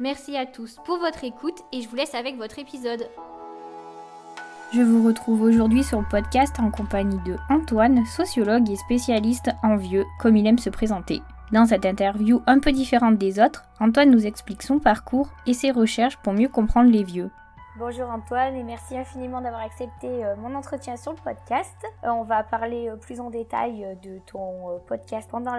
Merci à tous pour votre écoute et je vous laisse avec votre épisode. Je vous retrouve aujourd'hui sur le podcast en compagnie de Antoine, sociologue et spécialiste en vieux, comme il aime se présenter. Dans cette interview un peu différente des autres, Antoine nous explique son parcours et ses recherches pour mieux comprendre les vieux. Bonjour Antoine et merci infiniment d'avoir accepté euh, mon entretien sur le podcast. Euh, on va parler euh, plus en détail de ton podcast pendant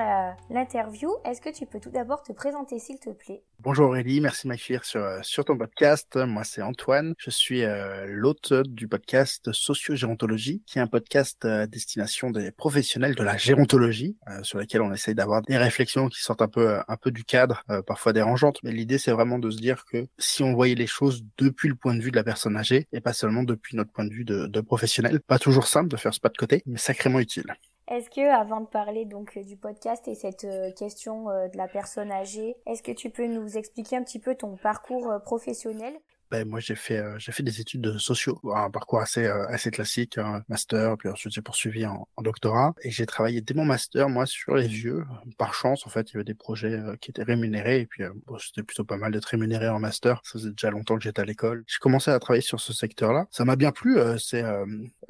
l'interview. Est-ce que tu peux tout d'abord te présenter s'il te plaît? Bonjour Aurélie, merci de m'accueillir sur, sur ton podcast. Moi c'est Antoine, je suis l'hôte du podcast Socio-Gérontologie, qui est un podcast à destination des professionnels de la gérontologie, sur lequel on essaye d'avoir des réflexions qui sortent un peu, un peu du cadre, parfois dérangeantes. Mais l'idée c'est vraiment de se dire que si on voyait les choses depuis le point de vue de la personne âgée et pas seulement depuis notre point de vue de, professionnel. Pas toujours simple de faire ce pas de côté, mais sacrément utile. Est-ce que, avant de parler donc du podcast et cette euh, question euh, de la personne âgée, est-ce que tu peux nous expliquer un petit peu ton parcours euh, professionnel? Ben, moi j'ai fait euh, j'ai fait des études de sociaux, un parcours assez euh, assez classique, un master, puis ensuite j'ai poursuivi en, en, doctorat et j'ai travaillé dès mon master moi sur les vieux. Par chance en fait il y avait des projets euh, qui étaient rémunérés et puis bon, c'était plutôt pas mal d'être rémunéré en master. Ça faisait déjà longtemps que j'étais à l'école. J'ai commencé à travailler sur ce secteur-là. Ça m'a bien plu. c'est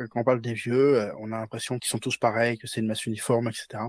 quand on parle des vieux, on a l'impression qu'ils sont tous pareils, que c'est une masse uniforme, etc.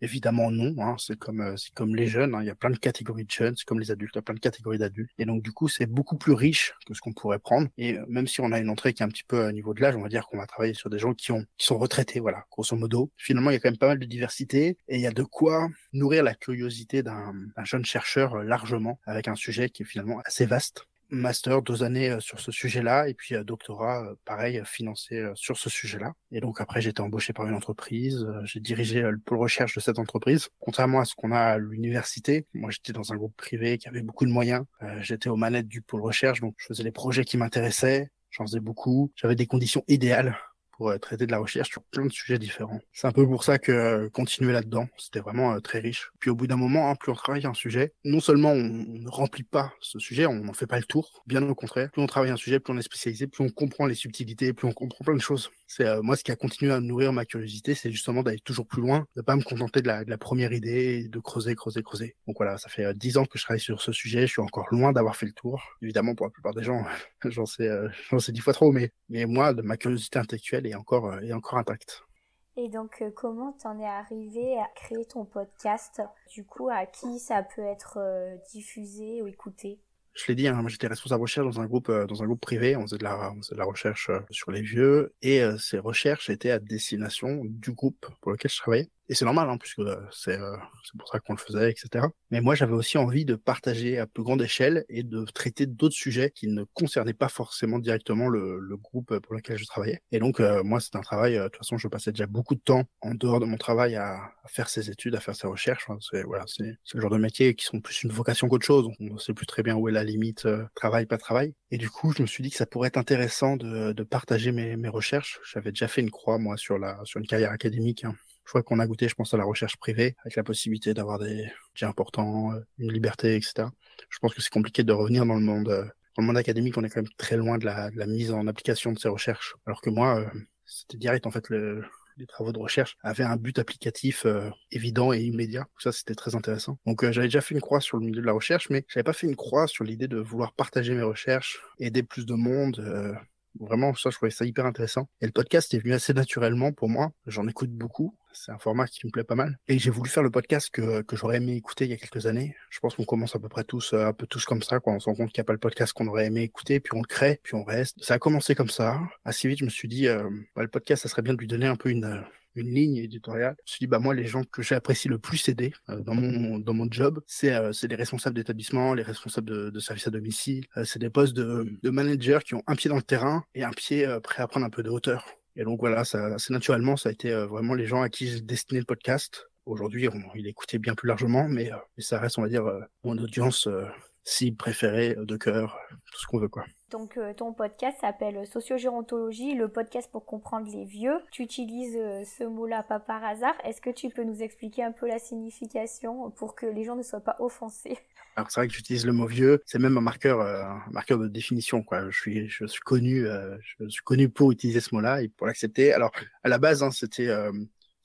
Évidemment non, hein, c'est comme euh, c'est comme les jeunes, hein, il y a plein de catégories de jeunes, c'est comme les adultes, il y a plein de catégories d'adultes. Et donc du coup c'est beaucoup plus riche que ce qu'on pourrait prendre. Et euh, même si on a une entrée qui est un petit peu à niveau de l'âge, on va dire qu'on va travailler sur des gens qui ont qui sont retraités, voilà, grosso modo. Finalement il y a quand même pas mal de diversité et il y a de quoi nourrir la curiosité d'un jeune chercheur euh, largement avec un sujet qui est finalement assez vaste master, deux années sur ce sujet-là, et puis doctorat, pareil, financé sur ce sujet-là. Et donc après, j'ai été embauché par une entreprise, j'ai dirigé le pôle recherche de cette entreprise. Contrairement à ce qu'on a à l'université, moi j'étais dans un groupe privé qui avait beaucoup de moyens, j'étais aux manettes du pôle recherche, donc je faisais les projets qui m'intéressaient, j'en faisais beaucoup, j'avais des conditions idéales pour euh, traiter de la recherche sur plein de sujets différents. C'est un peu pour ça que euh, continuer là-dedans, c'était vraiment euh, très riche. Puis au bout d'un moment, hein, plus on travaille un sujet, non seulement on, ne remplit pas ce sujet, on n'en fait pas le tour, bien au contraire, plus on travaille un sujet, plus on est spécialisé, plus on comprend les subtilités, plus on comprend plein de choses. C'est moi ce qui a continué à nourrir ma curiosité, c'est justement d'aller toujours plus loin, de pas me contenter de la, première idée, de creuser, creuser, creuser. Donc voilà, ça fait dix ans que je travaille sur ce sujet, je suis encore loin d'avoir fait le tour. Évidemment, pour la plupart des gens, j'en sais, j'en sais dix fois trop, mais mais moi, de ma curiosité intellectuelle est encore, euh, est encore intacte. Et donc, euh, comment t'en es arrivé à créer ton podcast? Du coup, à qui ça peut être euh, diffusé ou écouté? Je l'ai dit, hein, j'étais responsable recherche dans un groupe dans un groupe privé. On faisait de la, on faisait de la recherche sur les vieux et ces recherches étaient à destination du groupe pour lequel je travaillais. Et c'est normal, hein, puisque euh, c'est euh, c'est pour ça qu'on le faisait, etc. Mais moi, j'avais aussi envie de partager à plus grande échelle et de traiter d'autres sujets qui ne concernaient pas forcément directement le, le groupe pour lequel je travaillais. Et donc, euh, moi, c'est un travail. de toute façon, je passais déjà beaucoup de temps en dehors de mon travail à, à faire ces études, à faire ces recherches. Hein. C'est voilà, le genre de métier qui sont plus une vocation qu'autre chose. On ne sait plus très bien où est la limite travail, pas travail. Et du coup, je me suis dit que ça pourrait être intéressant de, de partager mes, mes recherches. J'avais déjà fait une croix moi sur la sur une carrière académique. Hein je crois qu'on a goûté, je pense, à la recherche privée, avec la possibilité d'avoir des budgets importants, euh, une liberté, etc. Je pense que c'est compliqué de revenir dans le monde, euh, dans le monde académique. On est quand même très loin de la, de la mise en application de ces recherches. Alors que moi, euh, c'était direct, en fait, le, les travaux de recherche avaient un but applicatif évident et immédiat. Ça, c'était très intéressant. Donc, j'avais déjà fait une croix sur le milieu de la recherche, mais j'avais pas fait une croix sur l'idée de vouloir partager mes recherches, aider plus de monde, Vraiment, ça, je trouvais ça hyper intéressant. Et le podcast est venu assez naturellement pour moi. J'en écoute beaucoup. C'est un format qui me plaît pas mal. Et j'ai voulu faire le podcast que, que j'aurais aimé écouter il y a quelques années. Je pense qu'on commence à peu près tous, euh, un peu tous comme ça, quand on se rend compte qu'il n'y a pas le podcast qu'on aurait aimé écouter, puis on le crée, puis on reste. Ça a commencé comme ça. Assez vite, je me suis dit, euh, bah, le podcast, ça serait bien de lui donner un peu une, une ligne éditoriale. Je me suis dit, bah moi, les gens que j'apprécie le plus aider euh, dans mon dans mon job, c'est euh, les responsables d'établissement, les responsables de, de services à domicile. Euh, c'est des postes de, de managers qui ont un pied dans le terrain et un pied prêt à prendre un peu de hauteur. Et donc voilà, ça, assez naturellement, ça a été vraiment les gens à qui j'ai destiné le podcast. Aujourd'hui, il est écouté bien plus largement, mais, mais ça reste, on va dire, mon audience cible préférée, de cœur, tout ce qu'on veut quoi. Donc euh, ton podcast s'appelle Sociogérontologie, le podcast pour comprendre les vieux. Tu utilises euh, ce mot-là pas par hasard. Est-ce que tu peux nous expliquer un peu la signification pour que les gens ne soient pas offensés? Alors c'est vrai que j'utilise le mot vieux, c'est même un marqueur, euh, un marqueur de définition quoi. Je suis, je suis connu, je suis connu pour utiliser ce mot-là et pour l'accepter. Alors à la base, hein, c'était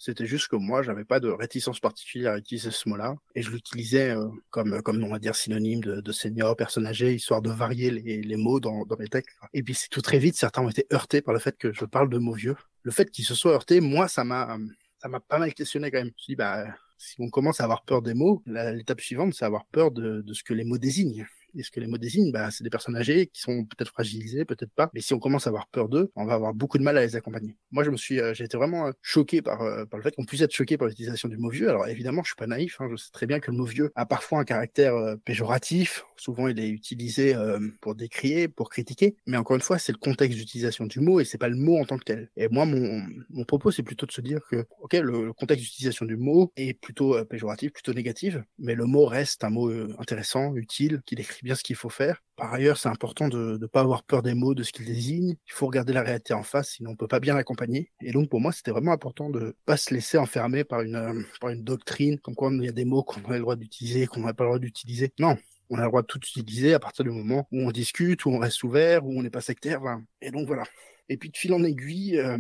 c'était juste que moi, j'avais pas de réticence particulière à utiliser ce mot-là. Et je l'utilisais euh, comme, comme, on va dire, synonyme de, de senior, personne âgée, histoire de varier les, les mots dans, dans mes textes. Et puis, tout très vite, certains ont été heurtés par le fait que je parle de mots vieux. Le fait qu'ils se soient heurtés, moi, ça m'a, ça m'a pas mal questionné quand même. Je me suis dit, bah, si on commence à avoir peur des mots, l'étape suivante, c'est avoir peur de, de ce que les mots désignent. Et ce que les mots désignent, bah, c'est des personnes âgées qui sont peut-être fragilisées, peut-être pas. Mais si on commence à avoir peur d'eux, on va avoir beaucoup de mal à les accompagner. Moi, je me suis, euh, j'ai été vraiment euh, choqué par, euh, par le fait qu'on puisse être choqué par l'utilisation du mot vieux. Alors évidemment, je suis pas naïf. Hein, je sais très bien que le mot vieux a parfois un caractère péjoratif. Souvent, il est utilisé pour décrier, pour critiquer. Mais encore une fois, c'est le contexte d'utilisation du mot et c'est pas le mot en tant que tel. Et moi, mon, mon propos, c'est plutôt de se dire que, ok, le contexte d'utilisation du mot est plutôt péjoratif, plutôt négatif, mais le mot reste un mot intéressant, utile, qui décrit bien ce qu'il faut faire. Par ailleurs, c'est important de ne pas avoir peur des mots, de ce qu'ils désignent. Il faut regarder la réalité en face, sinon on peut pas bien l'accompagner. Et donc pour moi, c'était vraiment important de pas se laisser enfermer par une, euh, par une doctrine, comme quoi il y a des mots qu'on a le droit d'utiliser, qu'on n'a pas le droit d'utiliser. Non, on a le droit de tout utiliser à partir du moment où on discute, où on reste ouvert, où on n'est pas sectaire. Et donc voilà. Et puis de fil en aiguille, euh,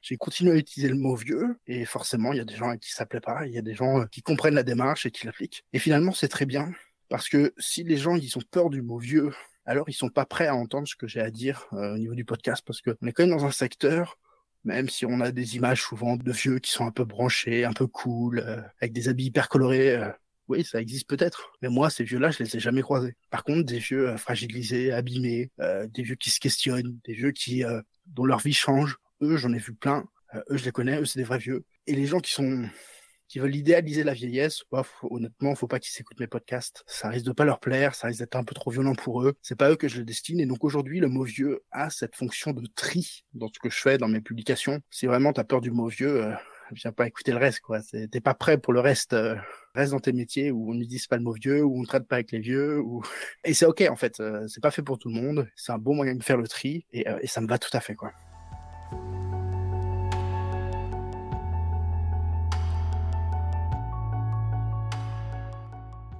j'ai continué à utiliser le mot vieux, et forcément, il y a des gens qui ça plaît pas, il y a des gens euh, qui comprennent la démarche et qui l'appliquent. Et finalement, c'est très bien, parce que si les gens ils ont peur du mot vieux, alors ils sont pas prêts à entendre ce que j'ai à dire euh, au niveau du podcast, parce qu'on est quand même dans un secteur, même si on a des images souvent de vieux qui sont un peu branchés, un peu cool, euh, avec des habits hyper colorés. Euh, oui, ça existe peut-être, mais moi, ces vieux-là, je les ai jamais croisés. Par contre, des vieux fragilisés, abîmés, des vieux qui se questionnent, des vieux qui dont leur vie change, eux, j'en ai vu plein. eux, je les connais, eux, c'est des vrais vieux. Et les gens qui sont qui veulent idéaliser la vieillesse, faut, honnêtement, faut pas qu'ils s'écoutent mes podcasts. Ça risque de pas leur plaire, ça risque d'être un peu trop violent pour eux. C'est pas eux que je le destine. Et donc aujourd'hui, le mot vieux a cette fonction de tri dans ce que je fais, dans mes publications. Si vraiment t'as peur du mot vieux, euh, viens pas écouter le reste, quoi. T'es pas prêt pour le reste. Euh, reste dans tes métiers où on n'utilise pas le mot vieux, où on ne traite pas avec les vieux, ou et c'est ok en fait. Euh, c'est pas fait pour tout le monde. C'est un bon moyen de faire le tri et, euh, et ça me va tout à fait, quoi.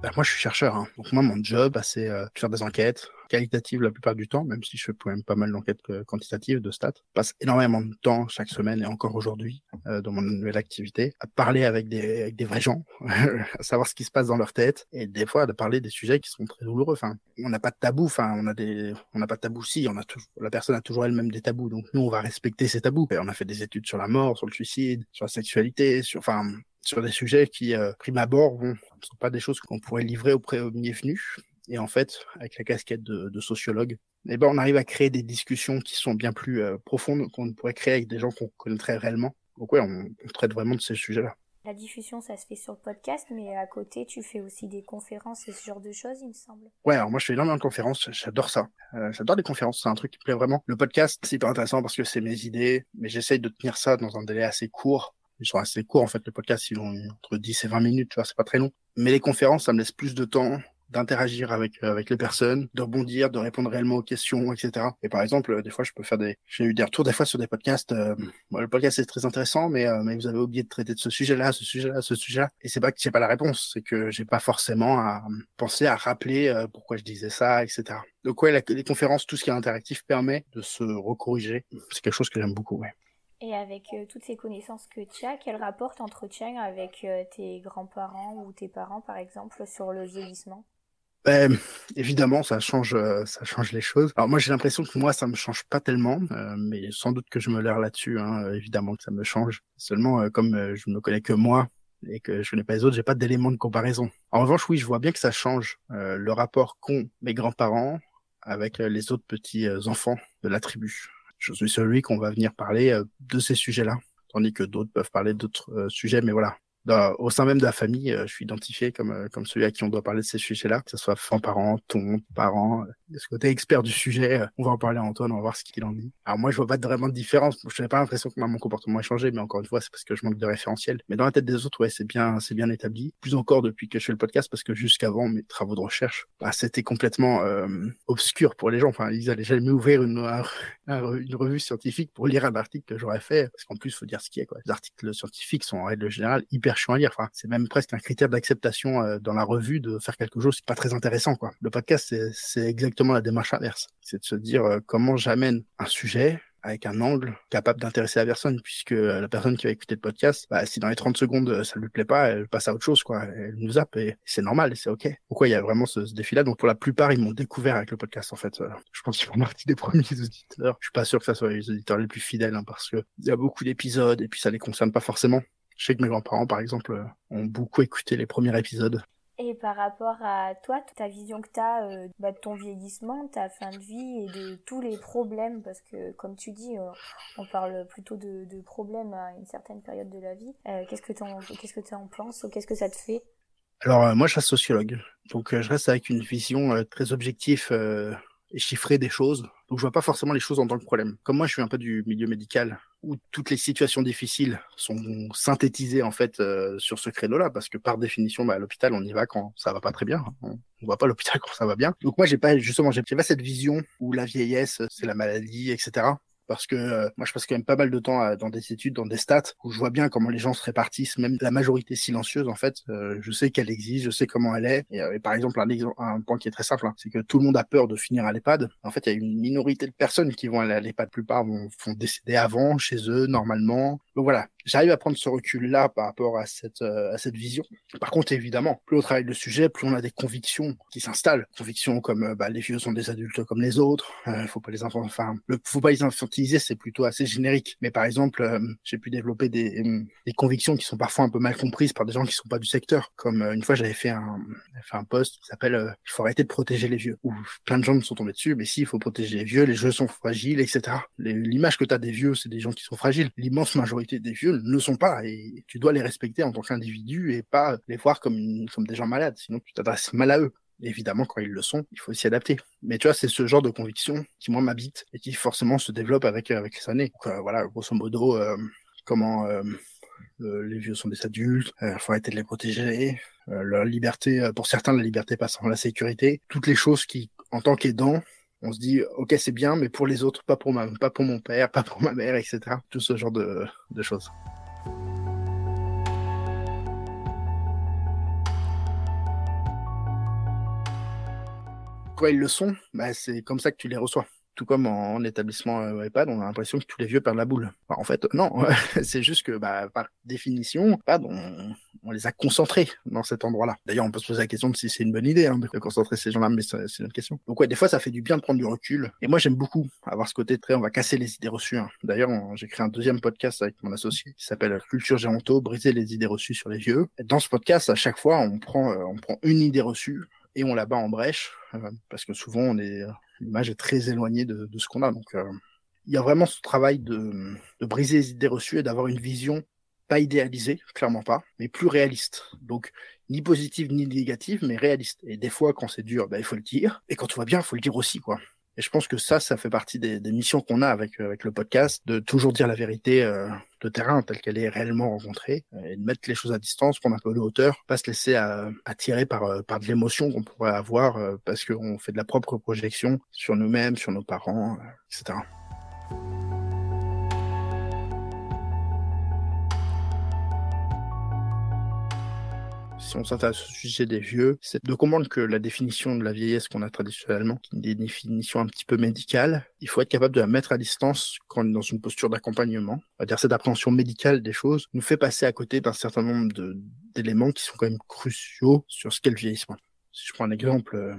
Bah, moi, je suis chercheur. Hein. Donc moi, mon job, bah, c'est euh, faire des enquêtes qualitatives la plupart du temps, même si je fais quand même pas mal d'enquêtes euh, quantitatives, de stats. Je passe énormément de temps chaque semaine et encore aujourd'hui euh, dans mon nouvelle activité à parler avec des, avec des vrais gens, à savoir ce qui se passe dans leur tête et des fois de parler des sujets qui sont très douloureux. Enfin, on n'a pas de tabou. Enfin, on a des, on n'a pas de tabou. Si, on a toujours, la personne a toujours elle-même des tabous. Donc nous, on va respecter ces tabous. Et on a fait des études sur la mort, sur le suicide, sur la sexualité, sur, enfin, sur des sujets qui, euh, prime abord, ne sont pas des choses qu'on pourrait livrer auprès aux venus. Et en fait, avec la casquette de, de sociologue, eh ben, on arrive à créer des discussions qui sont bien plus euh, profondes qu'on ne pourrait créer avec des gens qu'on connaîtrait réellement. Donc ouais, on, on traite vraiment de ces sujets-là. La diffusion, ça se fait sur le podcast, mais à côté, tu fais aussi des conférences et ce genre de choses, il me semble. Ouais, alors moi, je fais énormément de conférences. J'adore ça. Euh, j'adore les conférences. C'est un truc qui me plaît vraiment. Le podcast, c'est hyper intéressant parce que c'est mes idées, mais j'essaye de tenir ça dans un délai assez court ils sont assez courts en fait. Le podcast, ils ont entre 10 et 20 minutes, tu vois, c'est pas très long. Mais les conférences, ça me laisse plus de temps d'interagir avec euh, avec les personnes, de rebondir, de répondre réellement aux questions, etc. Et par exemple, euh, des fois, je peux faire des, j'ai eu des retours des fois sur des podcasts. Euh, le podcast est très intéressant, mais mais vous avez oublié de traiter de ce sujet-là, ce sujet-là, ce sujet-là. Et c'est pas que j'ai pas la réponse, c'est que j'ai pas forcément à penser à rappeler pourquoi je disais ça, etc. Donc ouais, les conférences, tout ce qui est interactif permet de se recorriger. C'est quelque chose que j'aime beaucoup, ouais. Et avec euh, toutes ces connaissances que tu as, quel rapport t'entretiens avec euh, tes grands-parents ou tes parents, par exemple, sur le vieillissement? Ben, évidemment, ça change, euh, ça change les choses. Alors moi, j'ai l'impression que moi, ça me change pas tellement, mais sans doute que je me l'air là-dessus. Hein, évidemment que ça me change. Seulement, comme je ne me connais que moi et que je connais pas les autres, j'ai pas d'éléments de comparaison. En revanche, oui, je vois bien que ça change le rapport qu'ont mes grands-parents avec les autres petits enfants de la tribu je suis celui qu'on va venir parler euh, de ces sujets-là, tandis que d'autres peuvent parler d'autres euh, sujets, mais voilà. Au sein même de la famille, euh, je suis identifié comme comme celui à qui on doit parler de ces sujets-là, que ce soit parents, ton parents, ce côté expert du sujet. Euh, on va en parler à Antoine, on va voir ce qu'il en dit. Alors moi, je vois pas vraiment de différence. Je n'ai pas l'impression que mon comportement a changé, mais encore une fois, c'est parce que je manque de référentiel. Mais dans la tête des autres, ouais, c'est bien, c'est bien établi. Plus encore depuis que je fais le podcast, parce que jusqu'avant mes travaux de recherche, bah, c'était complètement euh, obscur pour les gens. Enfin, ils allaient jamais ouvrir une, une revue scientifique pour lire un article que j'aurais fait, parce qu'en plus, faut dire ce qui est. Quoi. Les articles scientifiques sont en règle générale hyper à lire. C'est même presque un critère d'acceptation euh, dans la revue de faire quelque chose, c'est pas très intéressant. Quoi. Le podcast, c'est exactement la démarche inverse. C'est de se dire euh, comment j'amène un sujet avec un angle capable d'intéresser la personne, puisque euh, la personne qui va écouter le podcast, bah, si dans les 30 secondes ça lui plaît pas, elle passe à autre chose, quoi. Elle nous zappe et c'est normal, c'est ok. Pourquoi il y a vraiment ce, défi-là? Donc pour la plupart, ils m'ont découvert avec le podcast, en fait. Je pense qu'ils font partie des premiers auditeurs. Je suis pas sûr que ça soit les auditeurs les plus fidèles, hein, parce que il y a beaucoup d'épisodes et puis ça les concerne pas forcément. Je sais que mes grands-parents, par exemple, ont beaucoup écouté les premiers épisodes et par rapport à toi, ta vision que tu as euh, bah, de ton vieillissement, ta fin de vie et de tous les problèmes, parce que comme tu dis, euh, on parle plutôt de, problèmes à une certaine période de la vie. Euh, qu'est-ce que tu en, qu'est-ce que en penses Qu'est-ce que ça te fait? Alors moi, je reste sociologue, donc je reste avec une vision très objective et chiffrée des choses. Donc je vois pas forcément les choses en tant que problème. Comme moi, je suis un peu du milieu médical où toutes les situations difficiles sont synthétisées en fait euh, sur ce créneau-là, parce que par définition, bah, à l'hôpital, on y va quand ça va pas très bien. On, va pas l'hôpital quand ça va bien. Donc moi, j'ai pas justement, j'ai pas cette vision où la vieillesse, c'est la maladie, etc parce que euh, moi je passe quand même pas mal de temps euh, dans des études, dans des stats où je vois bien comment les gens se répartissent, même la majorité silencieuse en fait. Euh, je sais qu'elle existe, je sais comment elle est. Et, par exemple un, un point qui est très simple, hein, c'est que tout le monde a peur de finir à l'EHPAD. En fait, il y a une minorité de personnes qui vont aller à l'EHPAD. La plupart vont, vont décéder avant, chez eux, normalement. Donc voilà, j'arrive à prendre ce recul-là par rapport à cette, à cette vision. Par contre, évidemment, plus on travaille le sujet, plus on a des convictions qui s'installent. Convictions comme bah, les vieux sont des adultes comme les autres, euh, faut pas les enfin, le, faut pas les infantiliser, c'est plutôt assez générique. Mais par exemple, euh, j'ai pu développer des, euh, des, convictions qui sont parfois un peu mal comprises par des gens qui sont pas du secteur. Comme euh, une fois, j'avais fait un, fait un post qui s'appelle Il faut arrêter de protéger les vieux. Où plein de gens me sont tombés dessus, mais si, il faut protéger les vieux, les jeux sont fragiles, etc. L'image que tu as des vieux, c'est des gens qui sont fragiles. L'immense majorité des vieux ne sont pas, et tu dois les respecter en tant qu'individu et pas les voir comme, comme des gens malades, sinon tu t'adresses mal à eux évidemment, quand ils le sont, il faut s'y adapter. Mais tu vois, c'est ce genre de conviction qui, moi, m'habite et qui forcément se développe avec, euh, avec les années. Euh, voilà, grosso modo, euh, comment les vieux sont des adultes, il faut arrêter de les protéger, leur liberté, pour certains, la liberté passe la sécurité. Toutes les choses qui, en tant qu'aidant, on se dit, ok, c'est bien, mais pour les autres, pas pour, ma, pas pour mon père, pas pour ma mère, etc. Tout ce genre de, choses. ils le sont, bah, c'est comme ça que tu les reçois. Tout comme en, établissement euh, EHPAD, on a l'impression que tous les vieux perdent la boule. en fait, non, c'est juste que bah, par définition, on, on, les a concentrés dans cet endroit-là. D'ailleurs, on peut se poser la question de si c'est une bonne idée hein, de concentrer ces gens-là, mais c'est une question. Donc ouais, des fois, ça fait du bien de prendre du recul. Et moi, j'aime beaucoup avoir ce côté très, on va casser les idées reçues. Hein. D'ailleurs, j'ai créé un deuxième podcast avec mon associé qui s'appelle Culture Géanto, briser les idées reçues sur les vieux. dans ce podcast, à chaque fois, on prend, euh, on prend une idée reçue et on la bat en brèche euh, parce que souvent on est l'image est très éloignée de, de ce qu'on a. Donc euh, il y a vraiment ce travail de, de briser les idées reçues et d'avoir une vision pas idéalisée, clairement pas, mais plus réaliste. Donc ni positive ni négative, mais réaliste. Et des fois, quand c'est dur, bah, il faut le dire. Et quand tout va bien, il faut le dire aussi, quoi. Et je pense que ça, ça fait partie des, missions qu'on a avec, euh, avec le podcast, de toujours dire la vérité euh, de terrain telle qu'elle est réellement rencontrée, euh, et de mettre les choses à distance, prendre un peu de hauteur, pas se laisser attirer par, par de l'émotion qu'on pourrait avoir parce qu'on fait de la propre projection sur nous-mêmes, sur nos parents, etc. si on s'intéresse au sujet des vieux, c'est de comprendre que la définition de la vieillesse qu'on a traditionnellement, qui est une définition un petit peu médicale, il faut être capable de la mettre à distance quand on est dans une posture d'accompagnement. Va dire cette appréhension médicale des choses nous fait passer à côté d'un certain nombre d'éléments qui sont quand même cruciaux sur ce qu'est le vieillissement. Si je prends un exemple, euh,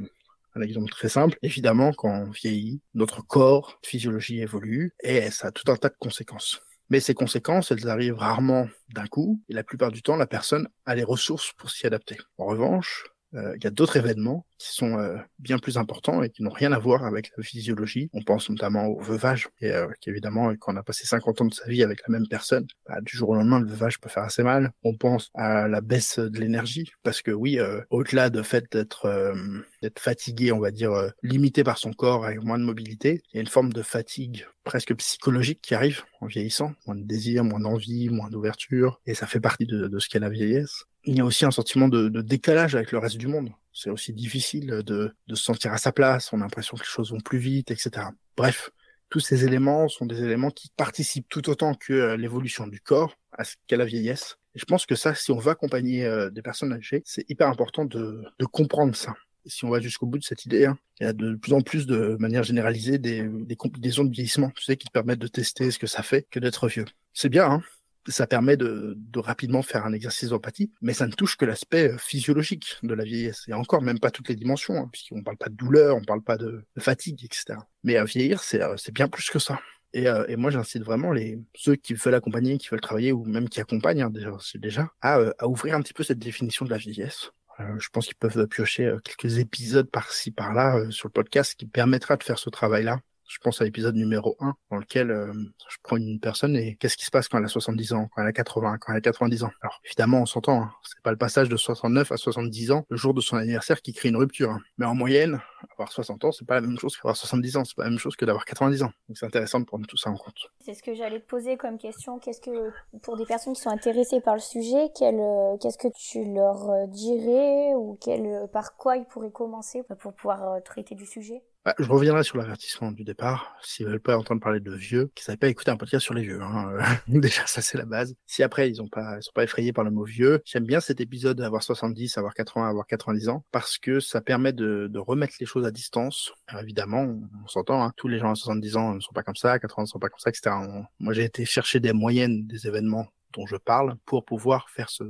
un exemple très simple, évidemment, quand on vieillit, notre corps, physiologie évolue et ça a tout un tas de conséquences. Mais ces conséquences, elles arrivent rarement d'un coup, et la plupart du temps, la personne a les ressources pour s'y adapter. En revanche, il y a d'autres événements qui sont euh, bien plus importants et qui n'ont rien à voir avec la physiologie. On pense notamment au veuvage, et euh, qu'évidemment, quand on a passé 50 ans de sa vie avec la même personne, bah, du jour au lendemain, le veuvage peut faire assez mal. On pense à la baisse de l'énergie, parce que oui, au-delà de fait d'être d'être fatigué, on va dire limité par son corps avec moins de mobilité, il y a une forme de fatigue presque psychologique qui arrive en vieillissant, moins de désir, moins d'envie, moins d'ouverture, et ça fait partie de, de ce qu'est la vieillesse il y a aussi un sentiment de, de, décalage avec le reste du monde. C'est aussi difficile de, de, se sentir à sa place, on a l'impression que les choses vont plus vite, etc. Bref, tous ces éléments sont des éléments qui participent tout autant que euh, l'évolution du corps à ce qu'est la vieillesse. Et je pense que ça, si on veut accompagner euh, des personnes âgées, c'est hyper important de, de comprendre ça. Si on va jusqu'au bout de cette idée, hein, il y a de plus en plus de manière généralisée des, des combinaisons de vieillissement, tu sais, qui te permettent de tester ce que ça fait que d'être vieux. C'est bien, hein, ça permet de, de, rapidement faire un exercice d'empathie, mais ça ne touche que l'aspect euh, physiologique de la vieillesse, et encore même pas toutes les dimensions, hein, puisqu'on parle pas de douleur, on parle pas de, fatigue, etc. Mais à vieillir, c'est euh, bien plus que ça. Et, euh, et moi, j'incite vraiment les ceux qui veulent accompagner, qui veulent travailler, ou même qui accompagnent hein, déjà, déjà à, à, ouvrir un petit peu cette définition de la vieillesse. je pense qu'ils peuvent piocher quelques épisodes par-ci par-là sur le podcast qui permettra de faire ce travail-là je pense à l'épisode numéro 1, dans lequel euh, je prends une personne et qu'est-ce qui se passe quand elle a 70 ans, quand elle a 80, quand elle a 90 ans. Alors évidemment, on s'entend, hein, c'est pas le passage de 69 à 70 ans le jour de son anniversaire qui crée une rupture. Hein. Mais en moyenne, avoir 60 ans, c'est pas la même chose qu'avoir 70 ans, c'est pas la même chose que d'avoir 90 ans. Donc c'est intéressant de prendre tout ça en compte. C'est ce que j'allais te poser comme question. Qu'est-ce que, pour des personnes qui sont intéressées par le sujet, euh, qu'est-ce que tu leur euh, dirais ou quel, par quoi ils pourraient commencer pour pouvoir traiter du sujet? Bah, je reviendrai sur l'avertissement du départ. S'ils veulent pas entendre parler de vieux, qu'ils savent pas écouter un podcast sur les vieux. Hein. Déjà, ça c'est la base. Si après ils ont pas, ils sont pas effrayés par le mot vieux, j'aime bien cet épisode d'avoir 70, avoir 80, avoir 90 ans, parce que ça permet de, remettre les choses à distance. évidemment, on, s'entend. Hein. Tous les gens à 70 ans ne sont pas comme ça, 80 ne sont pas comme ça, etc. moi, j'ai été chercher des moyennes des événements dont je parle pour pouvoir faire ce,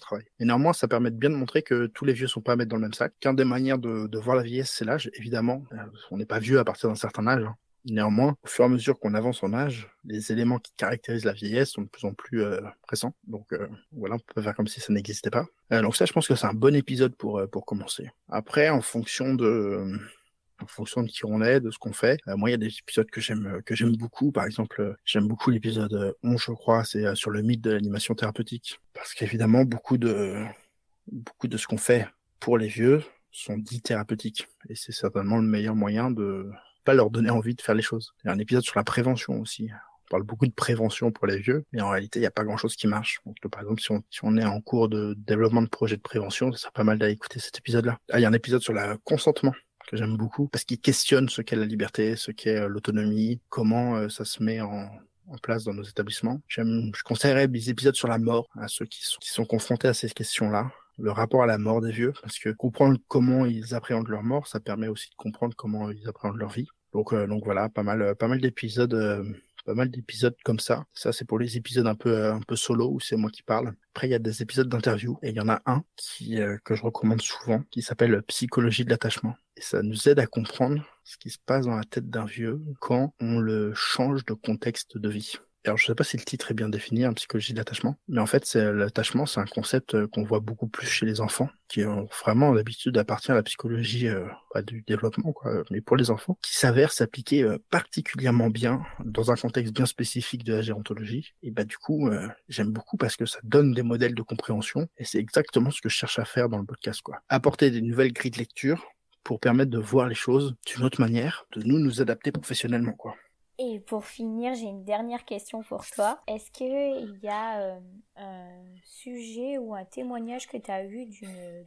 travail. Et néanmoins, ça permet de bien montrer que tous les vieux sont pas à mettre dans le même sac. Qu'un des manières de, voir la vieillesse, c'est l'âge. Évidemment, euh, on n'est pas vieux à partir d'un certain âge. Hein. Néanmoins, au fur et à mesure qu'on avance en âge, les éléments qui caractérisent la vieillesse sont de plus en plus euh, présents. Donc euh, voilà, on peut faire comme si ça n'existait pas. Euh, donc ça, je pense que c'est un bon épisode pour commencer. Après, en fonction de en fonction de qui on est, de ce qu'on fait. Euh, moi, il y a des épisodes que j'aime euh, que j'aime beaucoup. Par exemple, euh, j'aime beaucoup l'épisode 11, je crois, c'est sur le mythe de l'animation thérapeutique. Parce qu'évidemment, beaucoup de beaucoup de ce qu'on fait pour les vieux sont dits thérapeutiques. Et c'est certainement le meilleur moyen de pas leur donner envie de faire les choses. Il y a un épisode sur la prévention aussi. On parle beaucoup de prévention pour les vieux, mais en réalité, il n'y a pas grand-chose qui marche. Par exemple, si on, est en cours de développement de projet de prévention, ça serait pas mal d'aller écouter cet épisode-là. Ah, il y a un épisode sur le consentement que j'aime beaucoup parce qu'il questionne ce qu'est la liberté, ce qu'est euh, l'autonomie, comment euh, ça se met en, place dans nos établissements. J'aime, je conseillerais des épisodes sur la mort à ceux qui sont, confrontés à ces questions-là le rapport à la mort des vieux, parce que comprendre comment ils appréhendent leur mort, ça permet aussi de comprendre comment ils appréhendent leur vie. Donc, euh, donc voilà, pas mal, pas mal d'épisodes pas mal d'épisodes comme ça. Ça, c'est pour les épisodes un peu, euh, un peu solo où c'est moi qui parle. Après, il y a des épisodes d'interview et il y en a un qui, euh, que je recommande souvent qui s'appelle Psychologie de l'attachement. Et ça nous aide à comprendre ce qui se passe dans la tête d'un vieux quand on le change de contexte de vie. Alors, je sais pas si le titre est bien défini, en psychologie de l'attachement, mais en fait, c'est l'attachement, c'est un concept euh, qu'on voit beaucoup plus chez les enfants, qui ont vraiment l'habitude d'appartenir à la psychologie euh, du développement, quoi, mais pour les enfants, qui s'avère s'appliquer euh, particulièrement bien dans un contexte bien spécifique de la gérontologie. Et bah du coup, euh, j'aime beaucoup parce que ça donne des modèles de compréhension, et c'est exactement ce que je cherche à faire dans le podcast, quoi. Apporter des nouvelles grilles de lecture pour permettre de voir les choses d'une autre manière, de nous nous adapter professionnellement, quoi. Et pour finir, j'ai une dernière question pour toi. Est-ce qu'il y a euh, un sujet ou un témoignage que tu as eu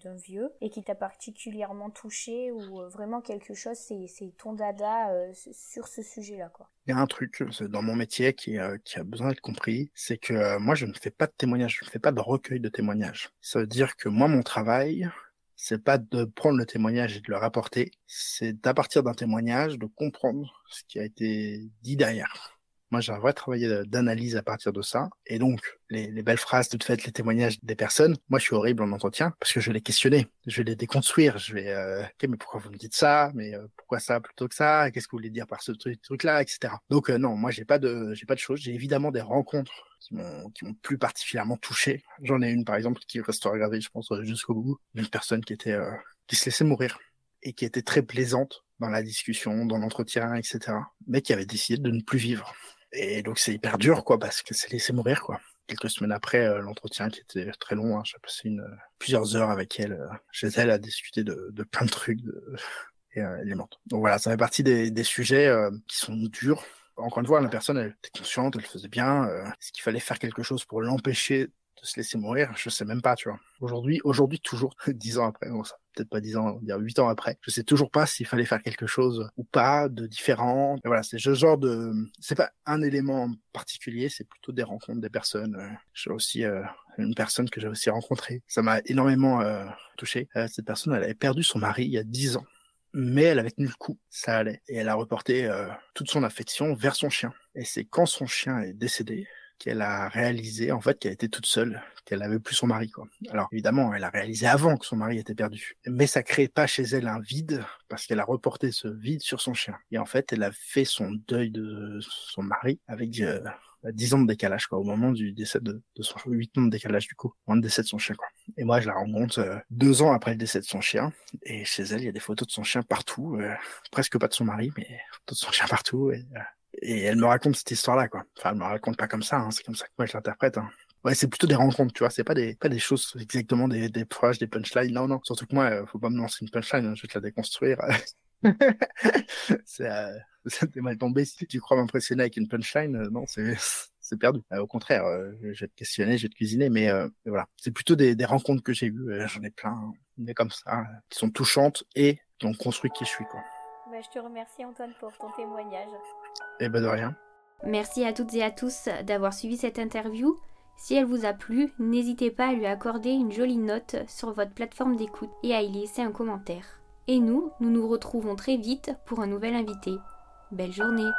d'un vieux et qui t'a particulièrement touché ou euh, vraiment quelque chose, c'est ton dada euh, sur ce sujet-là quoi? Il y a un truc dans mon métier qui, qui a besoin d'être compris, c'est que moi je ne fais pas de témoignages, je ne fais pas de recueil de témoignages. Ça veut dire que moi mon travail, c'est pas de prendre le témoignage et de le rapporter, c'est d'à partir d'un témoignage de comprendre ce qui a été dit derrière. Moi, j'ai un vrai travail d'analyse à partir de ça. Et donc, les, les, belles phrases, toutes faites, les témoignages des personnes, moi, je suis horrible en entretien parce que je vais les questionner, je vais les déconstruire. Je vais, euh, ok, mais pourquoi vous me dites ça? Mais euh, pourquoi ça plutôt que ça? Qu'est-ce que vous voulez dire par ce truc-là, etc. Donc, euh, non, moi, j'ai pas de, j'ai pas de choses. J'ai évidemment des rencontres qui m'ont, qui m'ont plus particulièrement touché. J'en ai une, par exemple, qui restera gravée, je pense, jusqu'au bout. Une personne qui était, qui se laissait mourir et qui était très plaisante dans la discussion, dans l'entretien, etc. Mais qui avait décidé de ne plus vivre. Et donc c'est hyper dur, quoi, parce que c'est laissé mourir, quoi. Quelques semaines après euh, l'entretien, qui était très long, hein, j'ai passé plusieurs heures avec elle, euh, chez elle, à discuter de, plein de trucs, de... et euh, elle est morte. Donc voilà, ça fait partie des, des sujets qui sont durs. Encore une fois, la personne, elle était consciente, elle faisait bien. Est-ce qu'il fallait faire quelque chose pour l'empêcher se laisser mourir Je sais même pas, tu vois. Aujourd'hui, aujourd'hui toujours, dix ans après, bon, peut-être pas dix ans, dire huit ans après. Je sais toujours pas s'il fallait faire quelque chose ou pas de différent. Et voilà, c'est ce genre de, c'est pas un élément particulier, c'est plutôt des rencontres des personnes. Euh, j'ai aussi euh, une personne que j'ai aussi rencontrée. Ça m'a énormément euh, touché. Euh, cette personne, elle avait perdu son mari il y a dix ans mais elle avait tenu le coup, ça allait. Et elle a reporté toute son affection vers son chien. Et c'est quand son chien est décédé qu'elle a réalisé en fait qu'elle était toute seule, qu'elle n'avait plus son mari quoi. Alors évidemment, elle a réalisé avant que son mari était perdu, mais ça crée pas chez elle un vide parce qu'elle a reporté ce vide sur son chien. Et en fait, elle a fait son deuil de son mari avec euh, 10 ans de décalage quoi, au moment du décès de, de son 8 ans de décalage du coup, au du décès de son chien quoi. Et moi, je la rencontre euh, deux ans après le décès de son chien, et chez elle, il y a des photos de son chien partout, euh, presque pas de son mari, mais photos de son chien partout. Euh, et elle me raconte cette histoire-là, quoi. Enfin, elle me raconte pas comme ça, hein, c'est comme ça que moi je l'interprète. Hein. Ouais, c'est plutôt des rencontres, tu vois. C'est pas des, pas des choses exactement des, des phrases, des punchlines. Non, non. Surtout que moi, euh, faut pas me lancer une punchline, hein, je vais te la déconstruire. c'est, euh, t'es mal tombé si tu crois m'impressionner avec une punchline. Euh, non, c'est, c'est perdu. Euh, au contraire, euh, je vais te questionner, je vais te cuisiner, mais, euh, voilà. C'est plutôt des, des rencontres que j'ai eues. J'en ai plein, hein. mais comme ça, qui sont touchantes et qui ont construit qui je suis, quoi. Bah, je te remercie Antoine pour ton témoignage. Et ben de rien. Merci à toutes et à tous d'avoir suivi cette interview. Si elle vous a plu, n'hésitez pas à lui accorder une jolie note sur votre plateforme d'écoute et à y laisser un commentaire. Et nous, nous nous retrouvons très vite pour un nouvel invité. Belle journée